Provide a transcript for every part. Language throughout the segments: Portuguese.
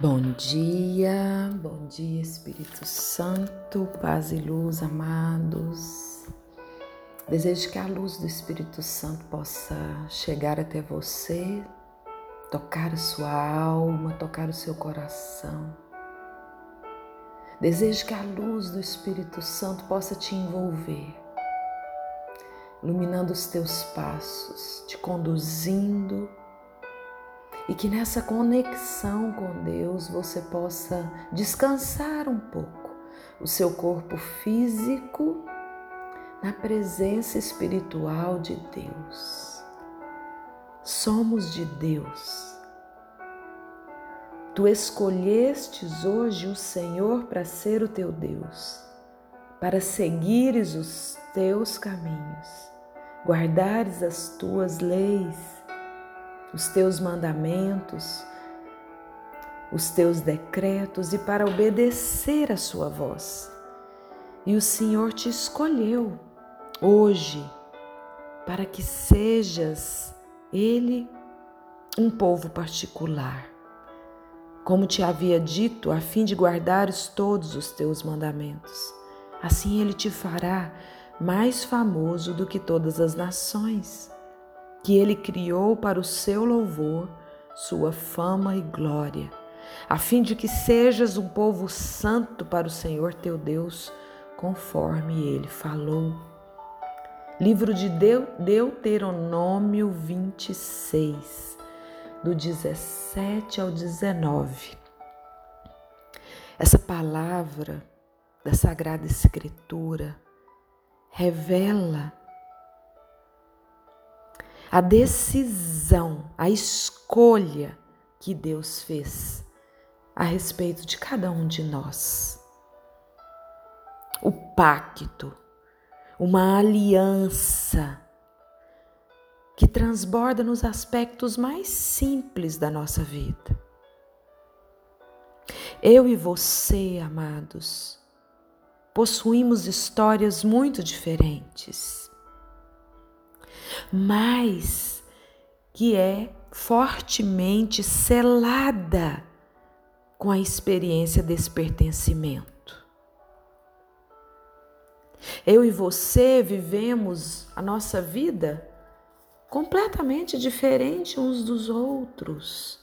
Bom dia, bom dia Espírito Santo, paz e luz, amados. Desejo que a luz do Espírito Santo possa chegar até você, tocar a sua alma, tocar o seu coração. Desejo que a luz do Espírito Santo possa te envolver, iluminando os teus passos, te conduzindo e que nessa conexão com Deus você possa descansar um pouco o seu corpo físico na presença espiritual de Deus. Somos de Deus. Tu escolhestes hoje o Senhor para ser o teu Deus, para seguires os teus caminhos, guardares as tuas leis os teus mandamentos, os teus decretos e para obedecer a sua voz. E o Senhor te escolheu hoje para que sejas Ele um povo particular. Como te havia dito, a fim de guardares todos os teus mandamentos. Assim Ele te fará mais famoso do que todas as nações que ele criou para o seu louvor, sua fama e glória, a fim de que sejas um povo santo para o Senhor teu Deus, conforme ele falou. Livro de Deuteronômio 26, do 17 ao 19. Essa palavra da Sagrada Escritura revela a decisão, a escolha que Deus fez a respeito de cada um de nós. O pacto, uma aliança que transborda nos aspectos mais simples da nossa vida. Eu e você, amados, possuímos histórias muito diferentes mas que é fortemente selada com a experiência desse pertencimento. Eu e você vivemos a nossa vida completamente diferente uns dos outros.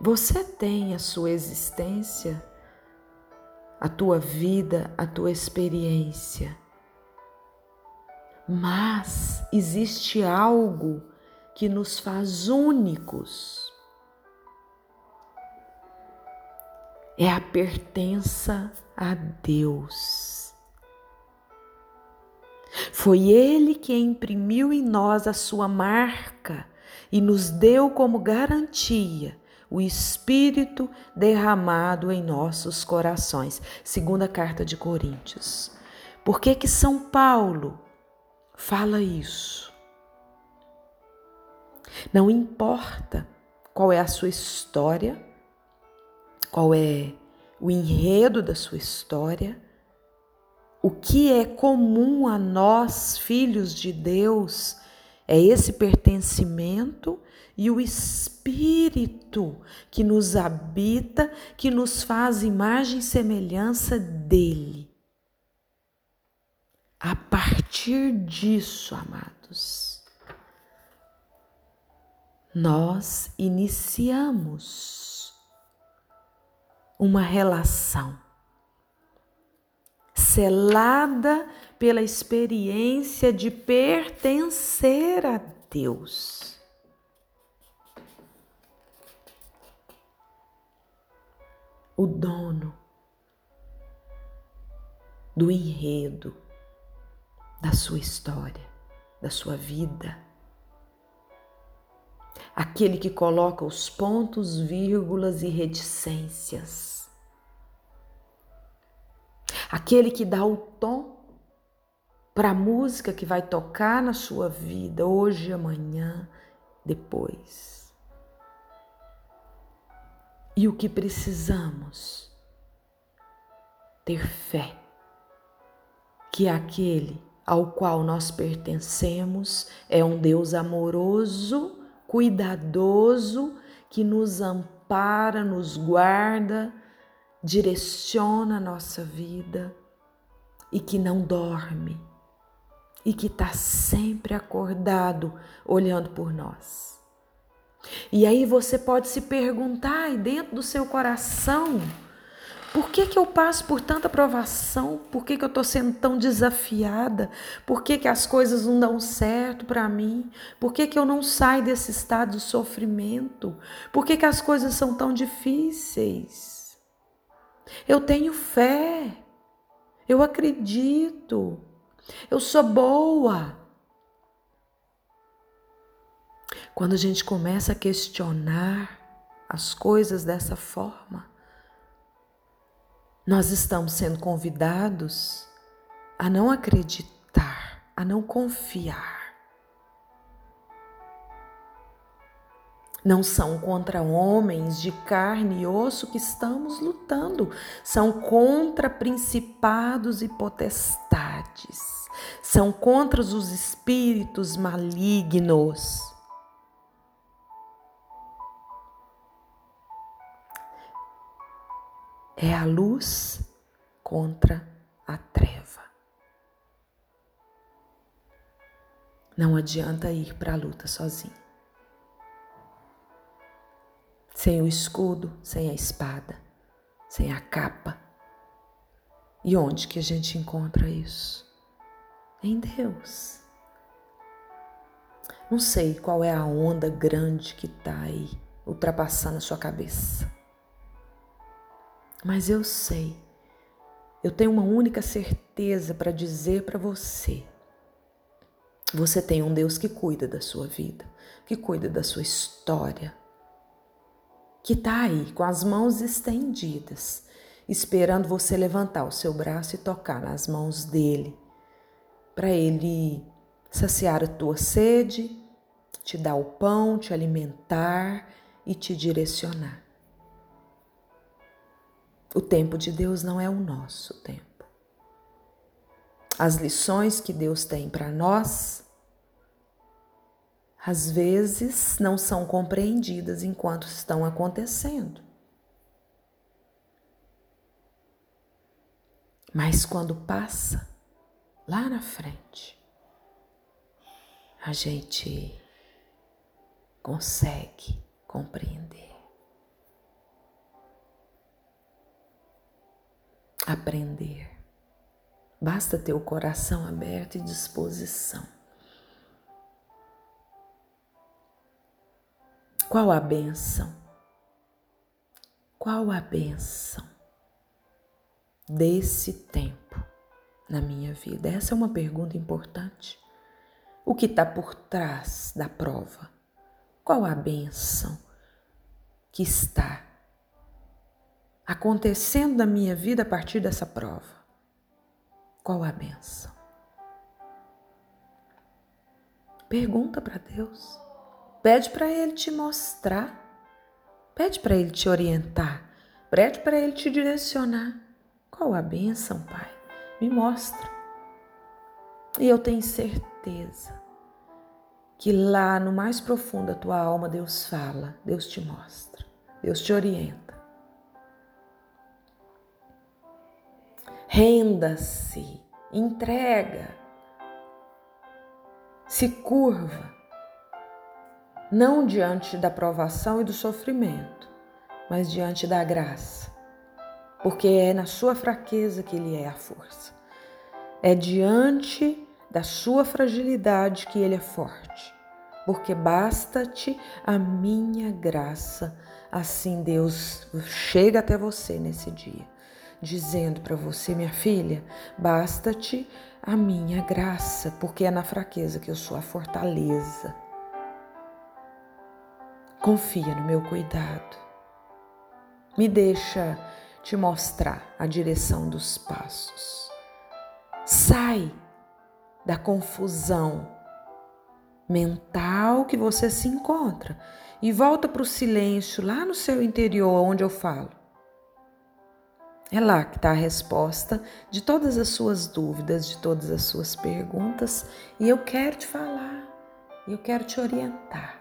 Você tem a sua existência, a tua vida, a tua experiência. Mas existe algo que nos faz únicos. É a pertença a Deus. Foi Ele que imprimiu em nós a sua marca e nos deu como garantia o Espírito derramado em nossos corações. Segunda carta de Coríntios. Por que que São Paulo Fala isso. Não importa qual é a sua história, qual é o enredo da sua história, o que é comum a nós, filhos de Deus, é esse pertencimento e o Espírito que nos habita, que nos faz imagem e semelhança dele. A partir disso, amados, nós iniciamos uma relação selada pela experiência de pertencer a Deus. O dono do enredo da sua história, da sua vida. Aquele que coloca os pontos, vírgulas e reticências. Aquele que dá o tom para a música que vai tocar na sua vida hoje, amanhã, depois. E o que precisamos? Ter fé que aquele ao qual nós pertencemos é um Deus amoroso, cuidadoso, que nos ampara, nos guarda, direciona a nossa vida e que não dorme e que está sempre acordado olhando por nós. E aí você pode se perguntar aí dentro do seu coração, por que, que eu passo por tanta provação? Por que, que eu estou sendo tão desafiada? Por que, que as coisas não dão certo para mim? Por que, que eu não saio desse estado de sofrimento? Por que, que as coisas são tão difíceis? Eu tenho fé, eu acredito, eu sou boa. Quando a gente começa a questionar as coisas dessa forma, nós estamos sendo convidados a não acreditar, a não confiar. Não são contra homens de carne e osso que estamos lutando, são contra principados e potestades, são contra os espíritos malignos. É a luz contra a treva. Não adianta ir para a luta sozinho. Sem o escudo, sem a espada, sem a capa. E onde que a gente encontra isso? Em Deus. Não sei qual é a onda grande que está aí ultrapassando a sua cabeça. Mas eu sei, eu tenho uma única certeza para dizer para você. Você tem um Deus que cuida da sua vida, que cuida da sua história, que está aí com as mãos estendidas, esperando você levantar o seu braço e tocar nas mãos dele, para ele saciar a tua sede, te dar o pão, te alimentar e te direcionar. O tempo de Deus não é o nosso tempo. As lições que Deus tem para nós, às vezes, não são compreendidas enquanto estão acontecendo. Mas quando passa, lá na frente, a gente consegue compreender. Aprender. Basta ter o coração aberto e disposição. Qual a benção? Qual a benção desse tempo na minha vida? Essa é uma pergunta importante. O que está por trás da prova? Qual a benção que está acontecendo na minha vida a partir dessa prova? Qual a benção? Pergunta para Deus. Pede para Ele te mostrar. Pede para Ele te orientar. Pede para Ele te direcionar. Qual a benção, Pai? Me mostra. E eu tenho certeza que lá no mais profundo da tua alma Deus fala, Deus te mostra, Deus te orienta. Renda-se, entrega, se curva, não diante da provação e do sofrimento, mas diante da graça, porque é na sua fraqueza que Ele é a força, é diante da sua fragilidade que Ele é forte, porque basta-te a minha graça, assim Deus chega até você nesse dia dizendo para você, minha filha, basta-te a minha graça, porque é na fraqueza que eu sou a fortaleza. Confia no meu cuidado. Me deixa te mostrar a direção dos passos. Sai da confusão mental que você se encontra e volta para o silêncio lá no seu interior, onde eu falo. É lá que está a resposta de todas as suas dúvidas, de todas as suas perguntas, e eu quero te falar, eu quero te orientar.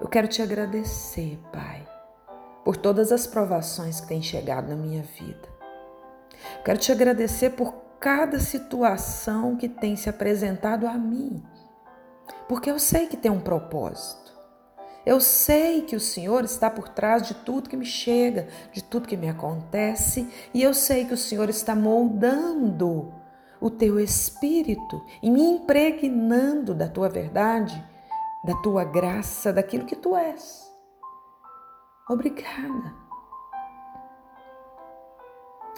Eu quero te agradecer, Pai, por todas as provações que têm chegado na minha vida. Eu quero te agradecer por cada situação que tem se apresentado a mim, porque eu sei que tem um propósito. Eu sei que o Senhor está por trás de tudo que me chega, de tudo que me acontece, e eu sei que o Senhor está moldando o teu espírito e me impregnando da tua verdade, da tua graça, daquilo que tu és. Obrigada.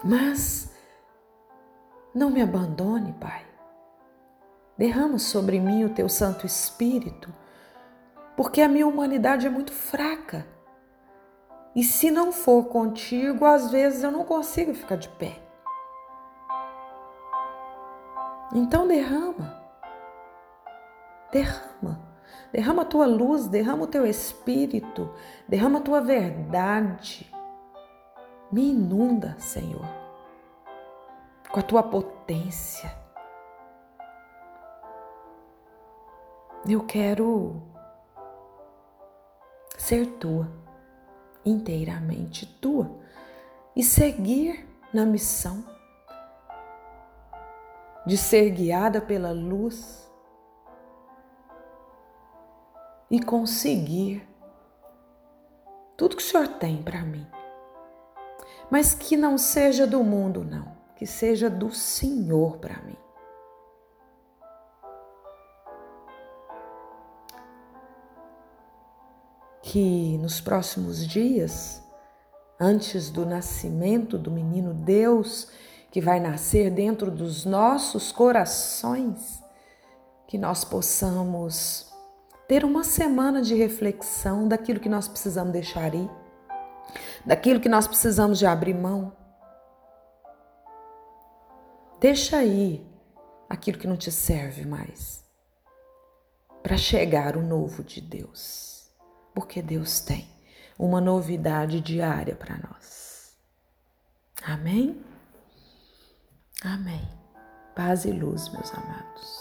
Mas não me abandone, Pai. Derrama sobre mim o teu Santo Espírito, porque a minha humanidade é muito fraca. E se não for contigo, às vezes eu não consigo ficar de pé. Então derrama, derrama, derrama a tua luz, derrama o teu espírito, derrama a tua verdade. Me inunda, Senhor, com a tua potência. Eu quero ser tua, inteiramente tua, e seguir na missão de ser guiada pela luz e conseguir tudo que o Senhor tem para mim. Mas que não seja do mundo, não, que seja do Senhor para mim. Que nos próximos dias, antes do nascimento do menino Deus, que vai nascer dentro dos nossos corações, que nós possamos ter uma semana de reflexão daquilo que nós precisamos deixar ir, daquilo que nós precisamos de abrir mão. Deixa aí aquilo que não te serve mais, para chegar o novo de Deus, porque Deus tem uma novidade diária para nós. Amém? Amém. Paz e luz, meus amados.